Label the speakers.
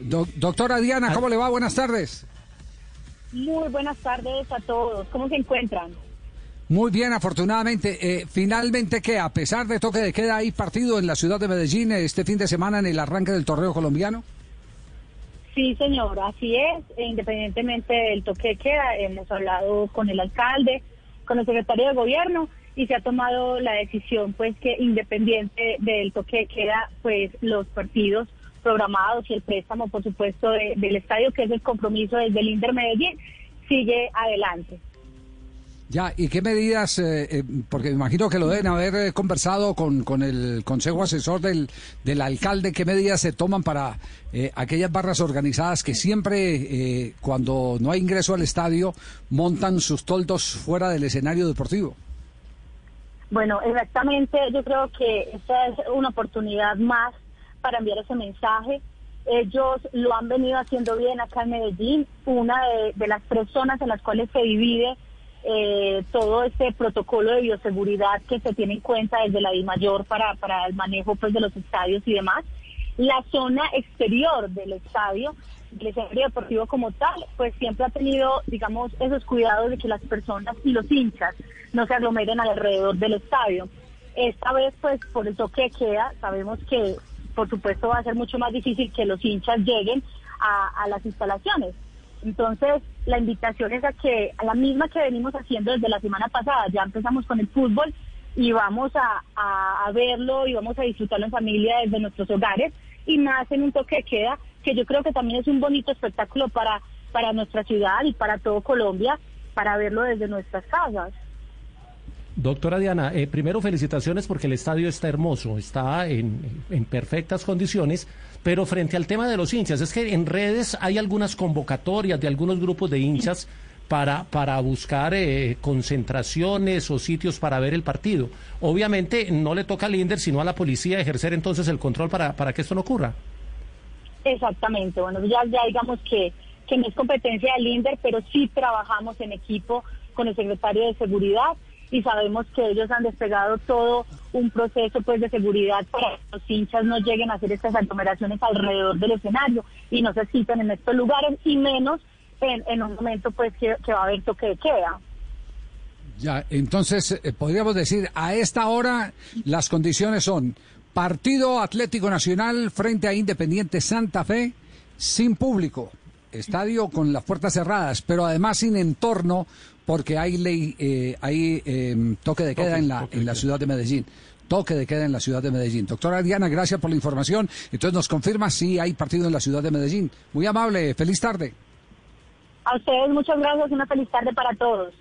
Speaker 1: doctora Diana, ¿cómo le va? Buenas tardes.
Speaker 2: Muy buenas tardes a todos. ¿Cómo se encuentran?
Speaker 1: Muy bien, afortunadamente. Eh, finalmente, que a pesar de toque de queda, hay partido en la ciudad de Medellín este fin de semana en el arranque del torneo colombiano.
Speaker 2: Sí, señor, así es. E independientemente del toque de queda, hemos hablado con el alcalde, con el secretario de gobierno y se ha tomado la decisión, pues, que independiente del toque de queda, pues, los partidos programados y el préstamo, por supuesto, del estadio, que es el compromiso desde el Inter Medellín, sigue adelante.
Speaker 1: Ya, ¿y qué medidas? Eh, eh, porque me imagino que lo deben haber eh, conversado con, con el consejo asesor del, del alcalde. ¿Qué medidas se toman para aquellas barras organizadas que siempre, cuando no hay ingreso al estadio, montan sus toldos fuera del escenario deportivo?
Speaker 2: Bueno, exactamente. Yo creo que esta es una oportunidad más para enviar ese mensaje. Ellos lo han venido haciendo bien acá en Medellín. Una de, las tres zonas en las cuales se divide eh, todo este protocolo de bioseguridad que se tiene en cuenta desde la mayor para, para el manejo pues, de los estadios y demás. La zona exterior del estadio, el escenario deportivo como tal, pues siempre ha tenido, digamos, esos cuidados de que las personas y los hinchas no se aglomeren alrededor del estadio. Esta vez, pues, por el toque queda, sabemos que por supuesto va a ser mucho más difícil que los hinchas lleguen a, las instalaciones. Entonces, la invitación es a que, a la misma que venimos haciendo desde la semana pasada, ya empezamos con el fútbol y vamos a, verlo y vamos a disfrutarlo en familia desde nuestros hogares y más en un toque de queda, que yo creo que también es un bonito espectáculo para, para nuestra ciudad y para todo Colombia, para verlo desde nuestras casas.
Speaker 3: Doctora Diana, eh, primero felicitaciones porque el estadio está hermoso, está en, perfectas condiciones, pero frente al tema de los hinchas, es que en redes hay algunas convocatorias de algunos grupos de hinchas para, para buscar eh, concentraciones o sitios para ver el partido. Obviamente no le toca al INDER, sino a la policía ejercer entonces el control para, para que esto no ocurra.
Speaker 2: Exactamente, bueno, ya, ya digamos que, que no es competencia del INDER, pero sí trabajamos en equipo con el secretario de Seguridad y sabemos que ellos han despegado todo un proceso pues de seguridad para que los hinchas no lleguen a hacer estas aglomeraciones alrededor del escenario y no se citen en estos lugares y menos en, un momento pues que, va a haber toque de queda.
Speaker 1: Ya, entonces eh, podríamos decir, a esta hora las condiciones son Partido Atlético Nacional frente a Independiente Santa Fe sin público, estadio con las puertas cerradas, pero además sin entorno porque hay ley, eh, hay em, toque de queda en la, en la ciudad de Medellín toque de queda en la ciudad de Medellín. Doctora Diana, gracias por la información. Entonces nos confirma si hay partido en la ciudad de Medellín. Muy amable, feliz tarde.
Speaker 2: A ustedes muchas gracias, una feliz tarde para todos.